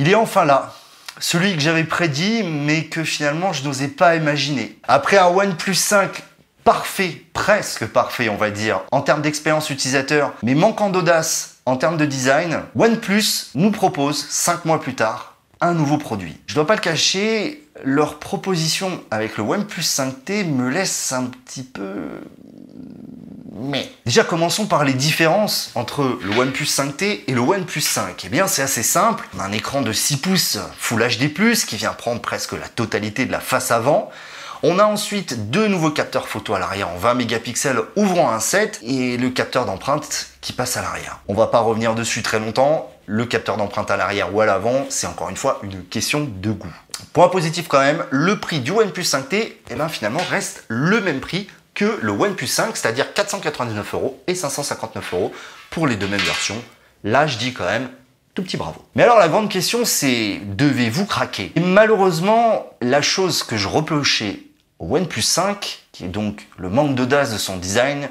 Il est enfin là. Celui que j'avais prédit, mais que finalement je n'osais pas imaginer. Après un OnePlus 5 parfait, presque parfait on va dire, en termes d'expérience utilisateur, mais manquant d'audace en termes de design, OnePlus nous propose 5 mois plus tard un nouveau produit. Je dois pas le cacher, leur proposition avec le OnePlus 5T me laisse un petit peu... Mais déjà commençons par les différences entre le OnePlus 5T et le OnePlus 5. Eh bien c'est assez simple, on a un écran de 6 pouces Full HD+, qui vient prendre presque la totalité de la face avant, on a ensuite deux nouveaux capteurs photo à l'arrière en 20 mégapixels ouvrant un set et le capteur d'empreinte qui passe à l'arrière. On va pas revenir dessus très longtemps. Le capteur d'empreinte à l'arrière ou à l'avant, c'est encore une fois une question de goût. Point positif quand même, le prix du OnePlus 5T, eh ben finalement reste le même prix que le OnePlus 5, c'est-à-dire 499 euros et 559 euros pour les deux mêmes versions. Là, je dis quand même tout petit bravo. Mais alors la grande question c'est devez-vous craquer? Et malheureusement, la chose que je reprochais OnePlus 5, qui est donc le manque d'audace de son design,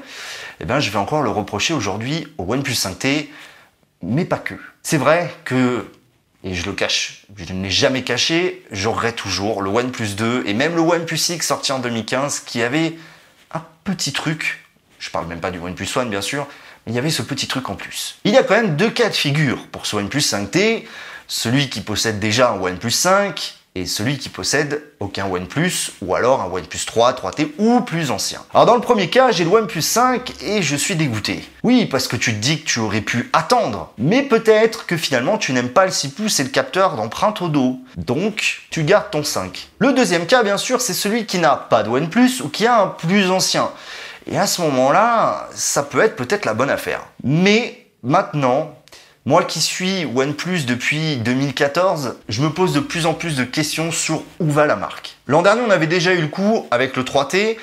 eh ben, je vais encore le reprocher aujourd'hui au OnePlus 5T, mais pas que. C'est vrai que, et je le cache, je ne l'ai jamais caché, j'aurais toujours le OnePlus 2 et même le OnePlus X sorti en 2015 qui avait petit truc, je parle même pas du OnePlus One bien sûr, mais il y avait ce petit truc en plus. Il y a quand même deux cas de figure pour ce OnePlus 5T, celui qui possède déjà un OnePlus 5 et celui qui possède aucun OnePlus ou alors un OnePlus 3, 3T ou plus ancien. Alors dans le premier cas, j'ai le OnePlus 5 et je suis dégoûté. Oui, parce que tu te dis que tu aurais pu attendre, mais peut-être que finalement tu n'aimes pas le 6 pouces et le capteur d'empreinte au dos. Donc, tu gardes ton 5. Le deuxième cas, bien sûr, c'est celui qui n'a pas de OnePlus ou qui a un plus ancien. Et à ce moment-là, ça peut être peut-être la bonne affaire. Mais maintenant, moi qui suis OnePlus depuis 2014, je me pose de plus en plus de questions sur où va la marque. L'an dernier, on avait déjà eu le coup avec le 3T,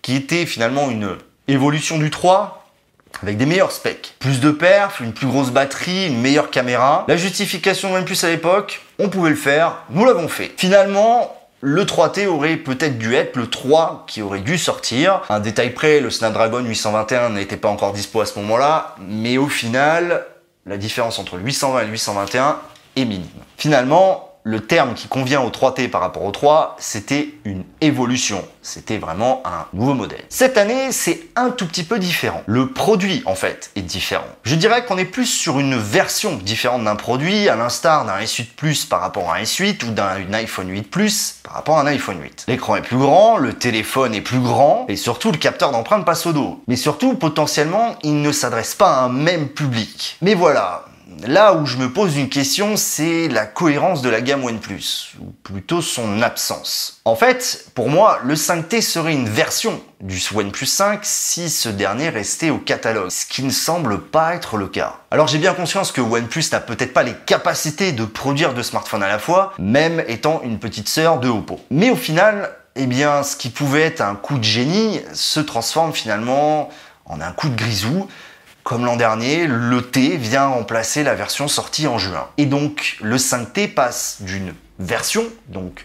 qui était finalement une évolution du 3, avec des meilleurs specs. Plus de perf, une plus grosse batterie, une meilleure caméra. La justification de OnePlus à l'époque, on pouvait le faire, nous l'avons fait. Finalement, le 3T aurait peut-être dû être le 3 qui aurait dû sortir. Un détail près, le Snapdragon 821 n'était pas encore dispo à ce moment-là, mais au final, la différence entre le 820 et le 821 est minime. Finalement, le terme qui convient au 3T par rapport au 3, c'était une évolution. C'était vraiment un nouveau modèle. Cette année, c'est un tout petit peu différent. Le produit, en fait, est différent. Je dirais qu'on est plus sur une version différente d'un produit, à l'instar d'un S8 Plus par rapport à un S8 ou d'un iPhone 8 Plus par rapport à un iPhone 8. L'écran est plus grand, le téléphone est plus grand, et surtout le capteur d'empreinte passe au dos. Mais surtout, potentiellement, il ne s'adresse pas à un même public. Mais voilà, Là où je me pose une question, c'est la cohérence de la gamme OnePlus, ou plutôt son absence. En fait, pour moi, le 5T serait une version du OnePlus 5 si ce dernier restait au catalogue, ce qui ne semble pas être le cas. Alors j'ai bien conscience que OnePlus n'a peut-être pas les capacités de produire deux smartphones à la fois, même étant une petite sœur de Oppo. Mais au final, eh bien, ce qui pouvait être un coup de génie se transforme finalement en un coup de grisou, comme l'an dernier, le T vient remplacer la version sortie en juin. Et donc le 5T passe d'une version, donc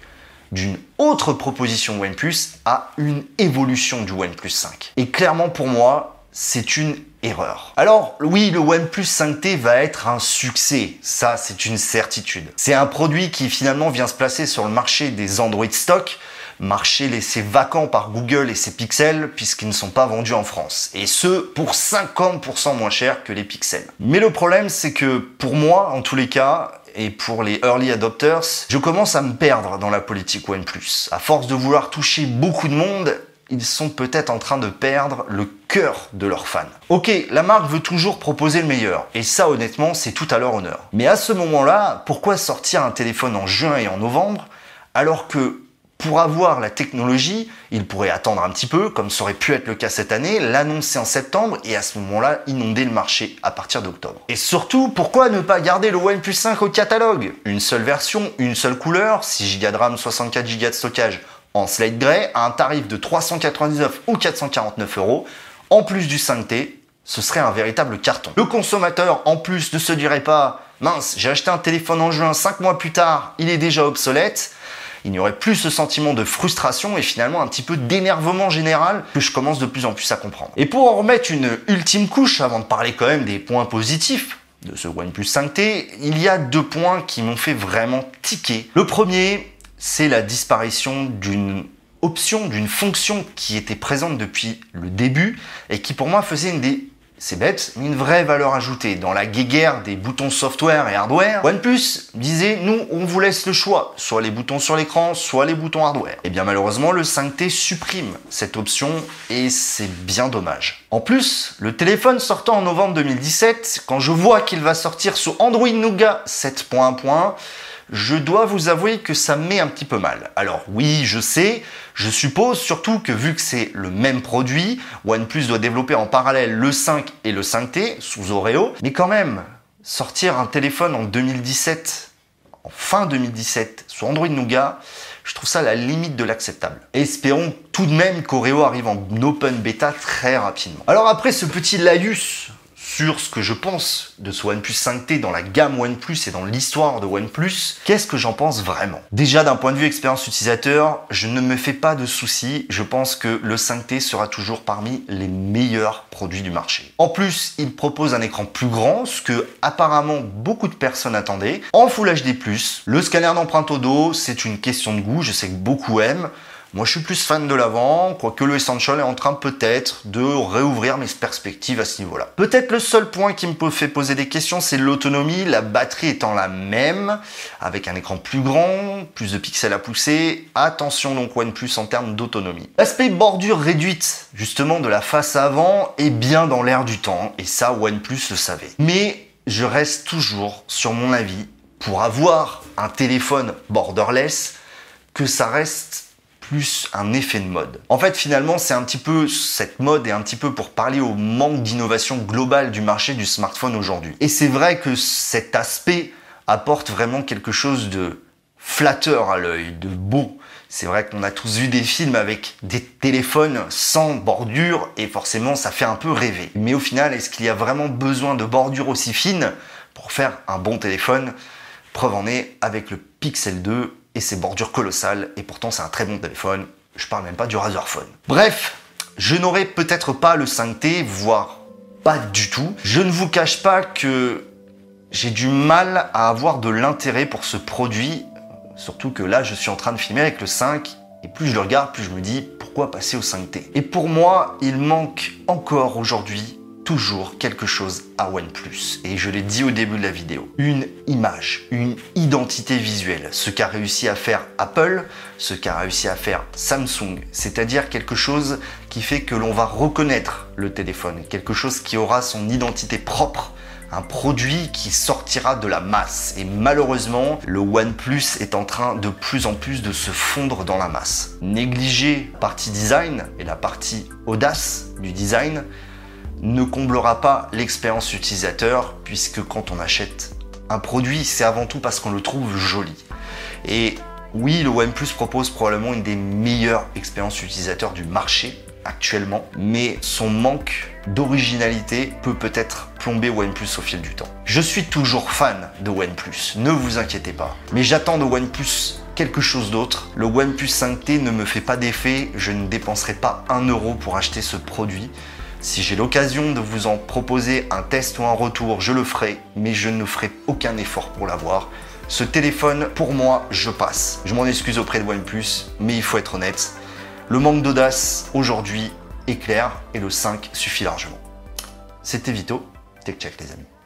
d'une autre proposition OnePlus à une évolution du OnePlus 5. Et clairement pour moi, c'est une erreur. Alors oui, le OnePlus 5T va être un succès, ça c'est une certitude. C'est un produit qui finalement vient se placer sur le marché des Android stock marché laissé vacant par Google et ses pixels puisqu'ils ne sont pas vendus en France. Et ce, pour 50% moins cher que les pixels. Mais le problème, c'est que pour moi, en tous les cas, et pour les early adopters, je commence à me perdre dans la politique OnePlus. À force de vouloir toucher beaucoup de monde, ils sont peut-être en train de perdre le cœur de leurs fans. Ok, la marque veut toujours proposer le meilleur, et ça honnêtement c'est tout à leur honneur. Mais à ce moment-là, pourquoi sortir un téléphone en juin et en novembre alors que pour avoir la technologie, il pourrait attendre un petit peu, comme ça aurait pu être le cas cette année, l'annoncer en septembre et à ce moment-là inonder le marché à partir d'octobre. Et surtout, pourquoi ne pas garder le OnePlus 5 au catalogue? Une seule version, une seule couleur, 6 Go de RAM, 64 Go de stockage en slate grey à un tarif de 399 ou 449 euros, en plus du 5T, ce serait un véritable carton. Le consommateur, en plus, ne se dirait pas mince, j'ai acheté un téléphone en juin, 5 mois plus tard, il est déjà obsolète il n'y aurait plus ce sentiment de frustration et finalement un petit peu d'énervement général que je commence de plus en plus à comprendre. Et pour en remettre une ultime couche, avant de parler quand même des points positifs de ce OnePlus 5T, il y a deux points qui m'ont fait vraiment tiquer. Le premier, c'est la disparition d'une option, d'une fonction qui était présente depuis le début et qui pour moi faisait une des c'est bête, mais une vraie valeur ajoutée. Dans la guéguerre des boutons software et hardware, OnePlus disait nous, on vous laisse le choix, soit les boutons sur l'écran, soit les boutons hardware. Et eh bien malheureusement, le 5T supprime cette option et c'est bien dommage. En plus, le téléphone sortant en novembre 2017, quand je vois qu'il va sortir sous Android Nougat 7.1, je dois vous avouer que ça me met un petit peu mal. Alors oui, je sais, je suppose surtout que vu que c'est le même produit, OnePlus doit développer en parallèle le 5 et le 5T sous Oreo, mais quand même, sortir un téléphone en 2017, en fin 2017, sous Android Nougat, je trouve ça la limite de l'acceptable. Espérons tout de même qu'Oreo arrive en open beta très rapidement. Alors après ce petit laïus sur ce que je pense de ce OnePlus 5T dans la gamme OnePlus et dans l'histoire de OnePlus, qu'est-ce que j'en pense vraiment? Déjà d'un point de vue expérience utilisateur, je ne me fais pas de soucis, je pense que le 5T sera toujours parmi les meilleurs produits du marché. En plus, il propose un écran plus grand, ce que apparemment beaucoup de personnes attendaient, en Full HD+, le scanner d'empreinte au dos, c'est une question de goût, je sais que beaucoup aiment, moi, je suis plus fan de l'avant, quoique le Essential est en train peut-être de réouvrir mes perspectives à ce niveau-là. Peut-être le seul point qui me fait poser des questions, c'est l'autonomie, la batterie étant la même, avec un écran plus grand, plus de pixels à pousser. Attention donc OnePlus en termes d'autonomie. L'aspect bordure réduite, justement, de la face avant est bien dans l'air du temps, et ça, OnePlus le savait. Mais je reste toujours sur mon avis, pour avoir un téléphone borderless, que ça reste plus un effet de mode. En fait, finalement, c'est un petit peu cette mode et un petit peu pour parler au manque d'innovation globale du marché du smartphone aujourd'hui. Et c'est vrai que cet aspect apporte vraiment quelque chose de flatteur à l'œil, de beau. C'est vrai qu'on a tous vu des films avec des téléphones sans bordure et forcément ça fait un peu rêver. Mais au final, est-ce qu'il y a vraiment besoin de bordure aussi fine pour faire un bon téléphone? Preuve en est avec le Pixel 2 et ses bordures colossales, et pourtant c'est un très bon téléphone, je parle même pas du Razer Phone. Bref, je n'aurai peut-être pas le 5T, voire pas du tout. Je ne vous cache pas que j'ai du mal à avoir de l'intérêt pour ce produit, surtout que là je suis en train de filmer avec le 5, et plus je le regarde, plus je me dis pourquoi passer au 5T. Et pour moi, il manque encore aujourd'hui toujours quelque chose à OnePlus. Et je l'ai dit au début de la vidéo. Une image, une identité visuelle. Ce qu'a réussi à faire Apple, ce qu'a réussi à faire Samsung. C'est-à-dire quelque chose qui fait que l'on va reconnaître le téléphone. Quelque chose qui aura son identité propre un produit qui sortira de la masse. Et malheureusement, le OnePlus est en train de plus en plus de se fondre dans la masse. Négliger la partie design et la partie audace du design, ne comblera pas l'expérience utilisateur puisque quand on achète un produit, c'est avant tout parce qu'on le trouve joli. Et oui, le OnePlus propose probablement une des meilleures expériences utilisateurs du marché actuellement, mais son manque d'originalité peut peut-être plomber OnePlus au fil du temps. Je suis toujours fan de OnePlus, ne vous inquiétez pas, mais j'attends de OnePlus quelque chose d'autre. Le OnePlus 5T ne me fait pas d'effet, je ne dépenserai pas un euro pour acheter ce produit. Si j'ai l'occasion de vous en proposer un test ou un retour, je le ferai, mais je ne ferai aucun effort pour l'avoir. Ce téléphone, pour moi, je passe. Je m'en excuse auprès de OnePlus, mais il faut être honnête. Le manque d'audace aujourd'hui est clair et le 5 suffit largement. C'était Vito, Tech Check les amis.